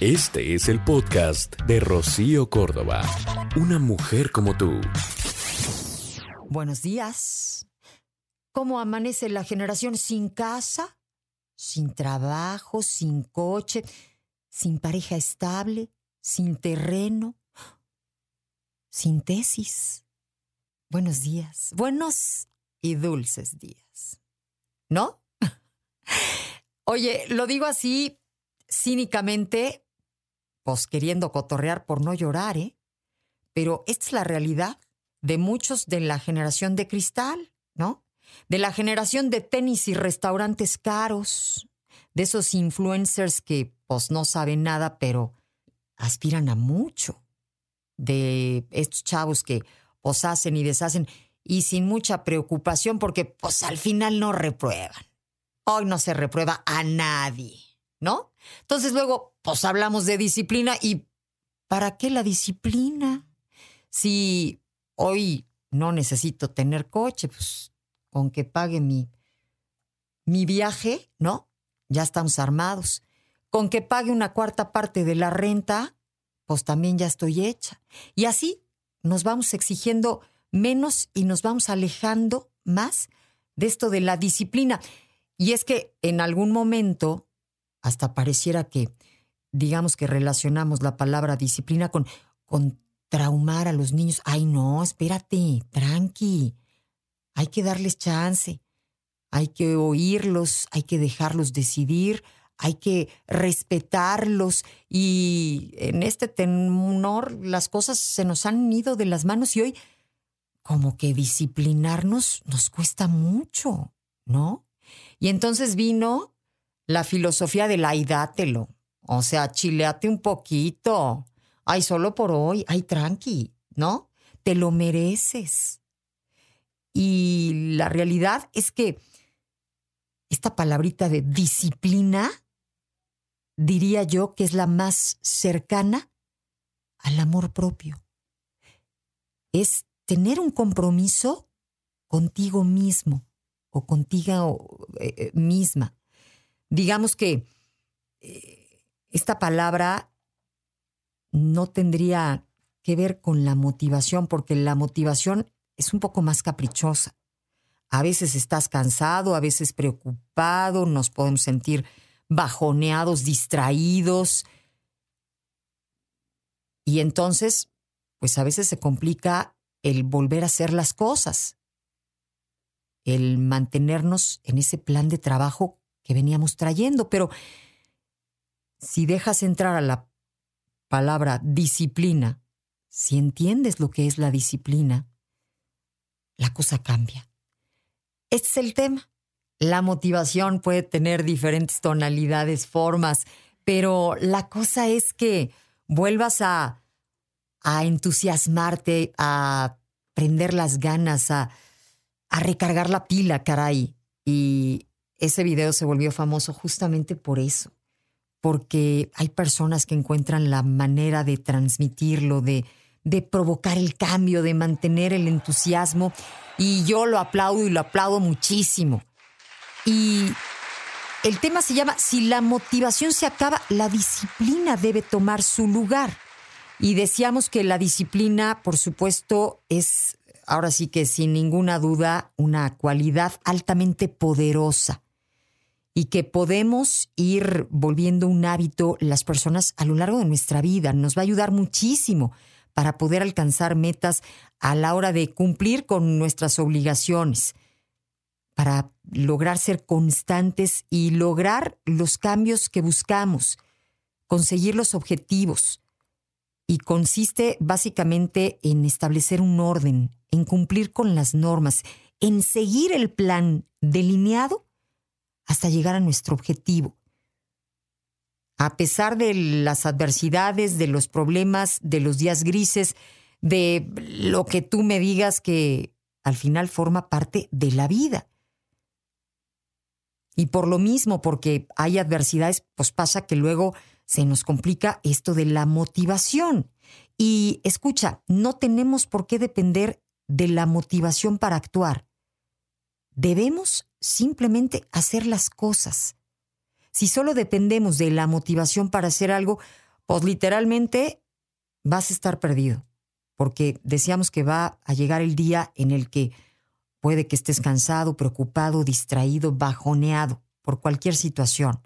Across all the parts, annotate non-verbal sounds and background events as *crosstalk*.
Este es el podcast de Rocío Córdoba. Una mujer como tú. Buenos días. ¿Cómo amanece la generación sin casa? Sin trabajo, sin coche sin pareja estable, sin terreno, sin tesis. Buenos días, buenos y dulces días. ¿No? *laughs* Oye, lo digo así cínicamente, pues queriendo cotorrear por no llorar, ¿eh? Pero esta es la realidad de muchos de la generación de cristal, ¿no? De la generación de tenis y restaurantes caros, de esos influencers que pues no saben nada, pero aspiran a mucho. De estos chavos que pues hacen y deshacen y sin mucha preocupación porque pues al final no reprueban. Hoy no se reprueba a nadie, ¿no? Entonces luego pues hablamos de disciplina y ¿para qué la disciplina? Si hoy no necesito tener coche, pues con que pague mi, mi viaje, ¿no? ya estamos armados. Con que pague una cuarta parte de la renta, pues también ya estoy hecha. Y así nos vamos exigiendo menos y nos vamos alejando más de esto de la disciplina. Y es que en algún momento, hasta pareciera que, digamos que relacionamos la palabra disciplina con, con traumar a los niños. Ay, no, espérate, tranqui. Hay que darles chance hay que oírlos, hay que dejarlos decidir, hay que respetarlos y en este tenor las cosas se nos han ido de las manos y hoy como que disciplinarnos nos cuesta mucho, ¿no? Y entonces vino la filosofía del ay, dátelo. O sea, chileate un poquito. Ay, solo por hoy. Ay, tranqui, ¿no? Te lo mereces. Y la realidad es que esta palabrita de disciplina, diría yo que es la más cercana al amor propio. Es tener un compromiso contigo mismo o contigo eh, eh, misma. Digamos que eh, esta palabra no tendría que ver con la motivación, porque la motivación es un poco más caprichosa. A veces estás cansado, a veces preocupado, nos podemos sentir bajoneados, distraídos. Y entonces, pues a veces se complica el volver a hacer las cosas, el mantenernos en ese plan de trabajo que veníamos trayendo. Pero si dejas entrar a la palabra disciplina, si entiendes lo que es la disciplina, la cosa cambia. Este es el tema. La motivación puede tener diferentes tonalidades, formas, pero la cosa es que vuelvas a, a entusiasmarte, a prender las ganas, a, a recargar la pila, caray. Y ese video se volvió famoso justamente por eso, porque hay personas que encuentran la manera de transmitirlo, de, de provocar el cambio, de mantener el entusiasmo. Y yo lo aplaudo y lo aplaudo muchísimo. Y el tema se llama, si la motivación se acaba, la disciplina debe tomar su lugar. Y decíamos que la disciplina, por supuesto, es, ahora sí que sin ninguna duda, una cualidad altamente poderosa y que podemos ir volviendo un hábito las personas a lo largo de nuestra vida. Nos va a ayudar muchísimo para poder alcanzar metas a la hora de cumplir con nuestras obligaciones, para lograr ser constantes y lograr los cambios que buscamos, conseguir los objetivos. Y consiste básicamente en establecer un orden, en cumplir con las normas, en seguir el plan delineado hasta llegar a nuestro objetivo. A pesar de las adversidades, de los problemas, de los días grises, de lo que tú me digas que al final forma parte de la vida. Y por lo mismo, porque hay adversidades, pues pasa que luego se nos complica esto de la motivación. Y escucha, no tenemos por qué depender de la motivación para actuar. Debemos simplemente hacer las cosas. Si solo dependemos de la motivación para hacer algo, pues literalmente vas a estar perdido, porque decíamos que va a llegar el día en el que puede que estés cansado, preocupado, distraído, bajoneado por cualquier situación.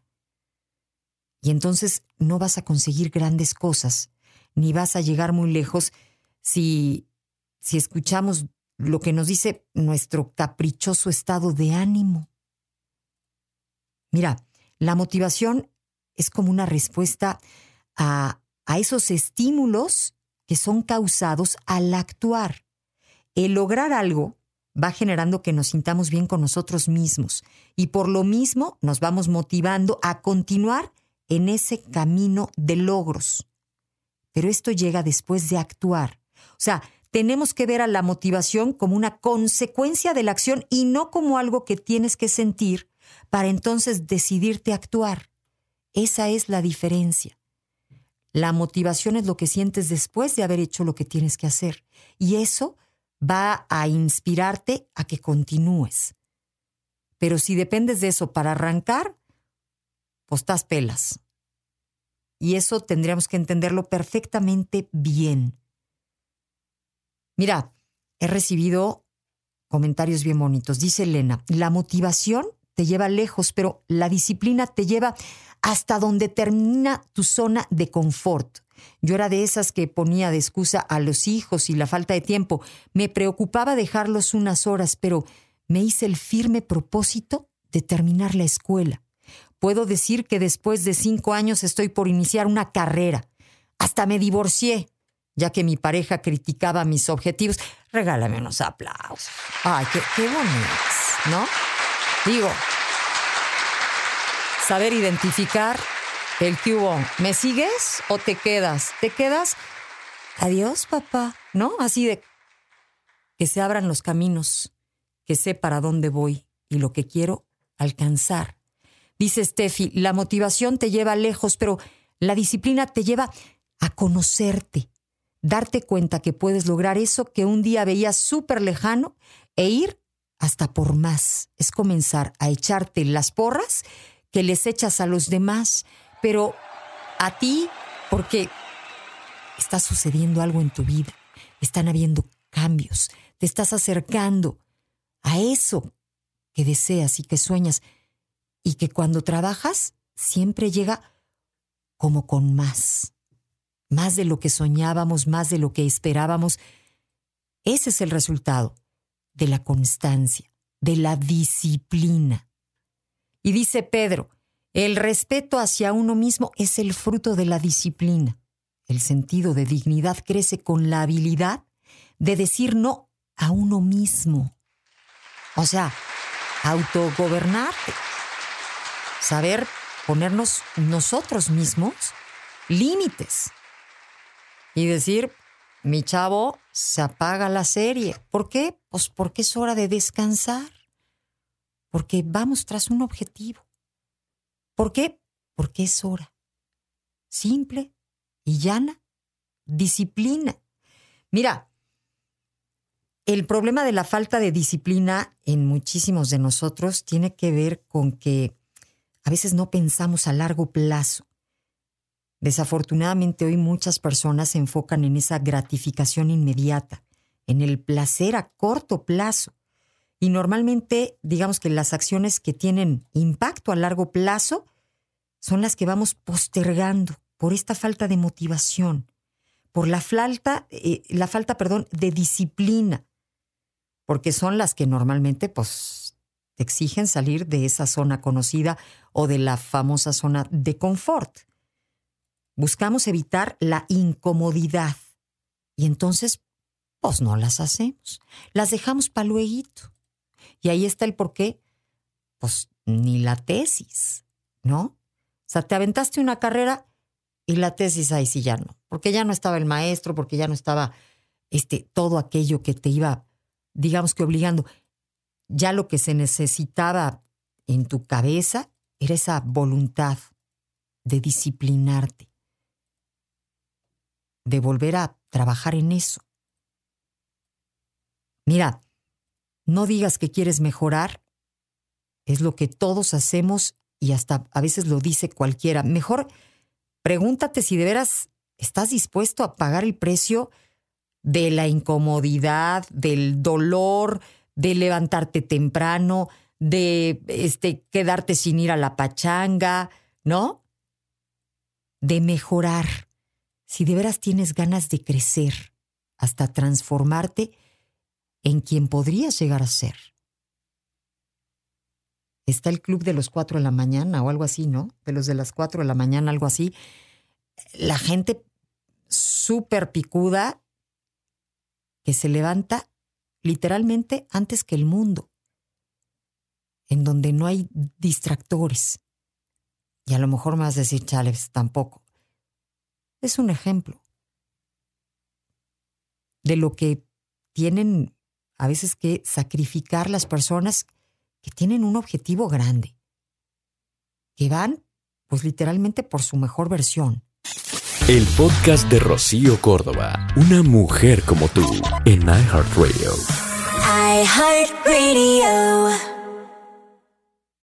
Y entonces no vas a conseguir grandes cosas, ni vas a llegar muy lejos si, si escuchamos lo que nos dice nuestro caprichoso estado de ánimo. Mira, la motivación es como una respuesta a, a esos estímulos que son causados al actuar. El lograr algo va generando que nos sintamos bien con nosotros mismos y por lo mismo nos vamos motivando a continuar en ese camino de logros. Pero esto llega después de actuar. O sea, tenemos que ver a la motivación como una consecuencia de la acción y no como algo que tienes que sentir para entonces decidirte actuar. Esa es la diferencia. La motivación es lo que sientes después de haber hecho lo que tienes que hacer. Y eso va a inspirarte a que continúes. Pero si dependes de eso para arrancar, pues estás pelas. Y eso tendríamos que entenderlo perfectamente bien. Mira, he recibido comentarios bien bonitos. Dice Elena, la motivación te lleva lejos, pero la disciplina te lleva hasta donde termina tu zona de confort. Yo era de esas que ponía de excusa a los hijos y la falta de tiempo. Me preocupaba dejarlos unas horas, pero me hice el firme propósito de terminar la escuela. Puedo decir que después de cinco años estoy por iniciar una carrera. Hasta me divorcié ya que mi pareja criticaba mis objetivos. Regálame unos aplausos. Ay, qué, qué ¿no? Digo, saber identificar el que hubo. ¿Me sigues o te quedas? ¿Te quedas? Adiós, papá, ¿no? Así de que se abran los caminos, que sé para dónde voy y lo que quiero alcanzar. Dice Steffi, la motivación te lleva lejos, pero la disciplina te lleva a conocerte, darte cuenta que puedes lograr eso que un día veías súper lejano e ir hasta por más. Es comenzar a echarte las porras que les echas a los demás, pero a ti porque está sucediendo algo en tu vida, están habiendo cambios, te estás acercando a eso que deseas y que sueñas y que cuando trabajas siempre llega como con más más de lo que soñábamos, más de lo que esperábamos. Ese es el resultado de la constancia, de la disciplina. Y dice Pedro, el respeto hacia uno mismo es el fruto de la disciplina. El sentido de dignidad crece con la habilidad de decir no a uno mismo. O sea, autogobernarte. Saber ponernos nosotros mismos límites y decir, mi chavo, se apaga la serie. ¿Por qué? Pues porque es hora de descansar. Porque vamos tras un objetivo. ¿Por qué? Porque es hora. Simple y llana. Disciplina. Mira, el problema de la falta de disciplina en muchísimos de nosotros tiene que ver con que a veces no pensamos a largo plazo. Desafortunadamente hoy muchas personas se enfocan en esa gratificación inmediata, en el placer a corto plazo. Y normalmente, digamos que las acciones que tienen impacto a largo plazo son las que vamos postergando por esta falta de motivación, por la falta, eh, la falta, perdón, de disciplina, porque son las que normalmente, pues, te exigen salir de esa zona conocida o de la famosa zona de confort. Buscamos evitar la incomodidad y entonces, pues no las hacemos. Las dejamos para luego. Y ahí está el por qué, pues ni la tesis, ¿no? O sea, te aventaste una carrera y la tesis ahí sí ya no, porque ya no estaba el maestro, porque ya no estaba este, todo aquello que te iba, digamos que obligando. Ya lo que se necesitaba en tu cabeza era esa voluntad de disciplinarte, de volver a trabajar en eso. Mira, no digas que quieres mejorar, es lo que todos hacemos y hasta a veces lo dice cualquiera. Mejor pregúntate si de veras estás dispuesto a pagar el precio de la incomodidad, del dolor, de levantarte temprano, de este, quedarte sin ir a la pachanga, ¿no? De mejorar. Si de veras tienes ganas de crecer, hasta transformarte en quien podrías llegar a ser. Está el club de los cuatro de la mañana o algo así, ¿no? De los de las cuatro de la mañana, algo así. La gente súper picuda que se levanta literalmente antes que el mundo, en donde no hay distractores. Y a lo mejor me vas a decir, Chávez, tampoco. Es un ejemplo de lo que tienen a veces que sacrificar las personas que tienen un objetivo grande, que van pues literalmente por su mejor versión. El podcast de Rocío Córdoba, una mujer como tú, en iHeartRadio. iHeartRadio.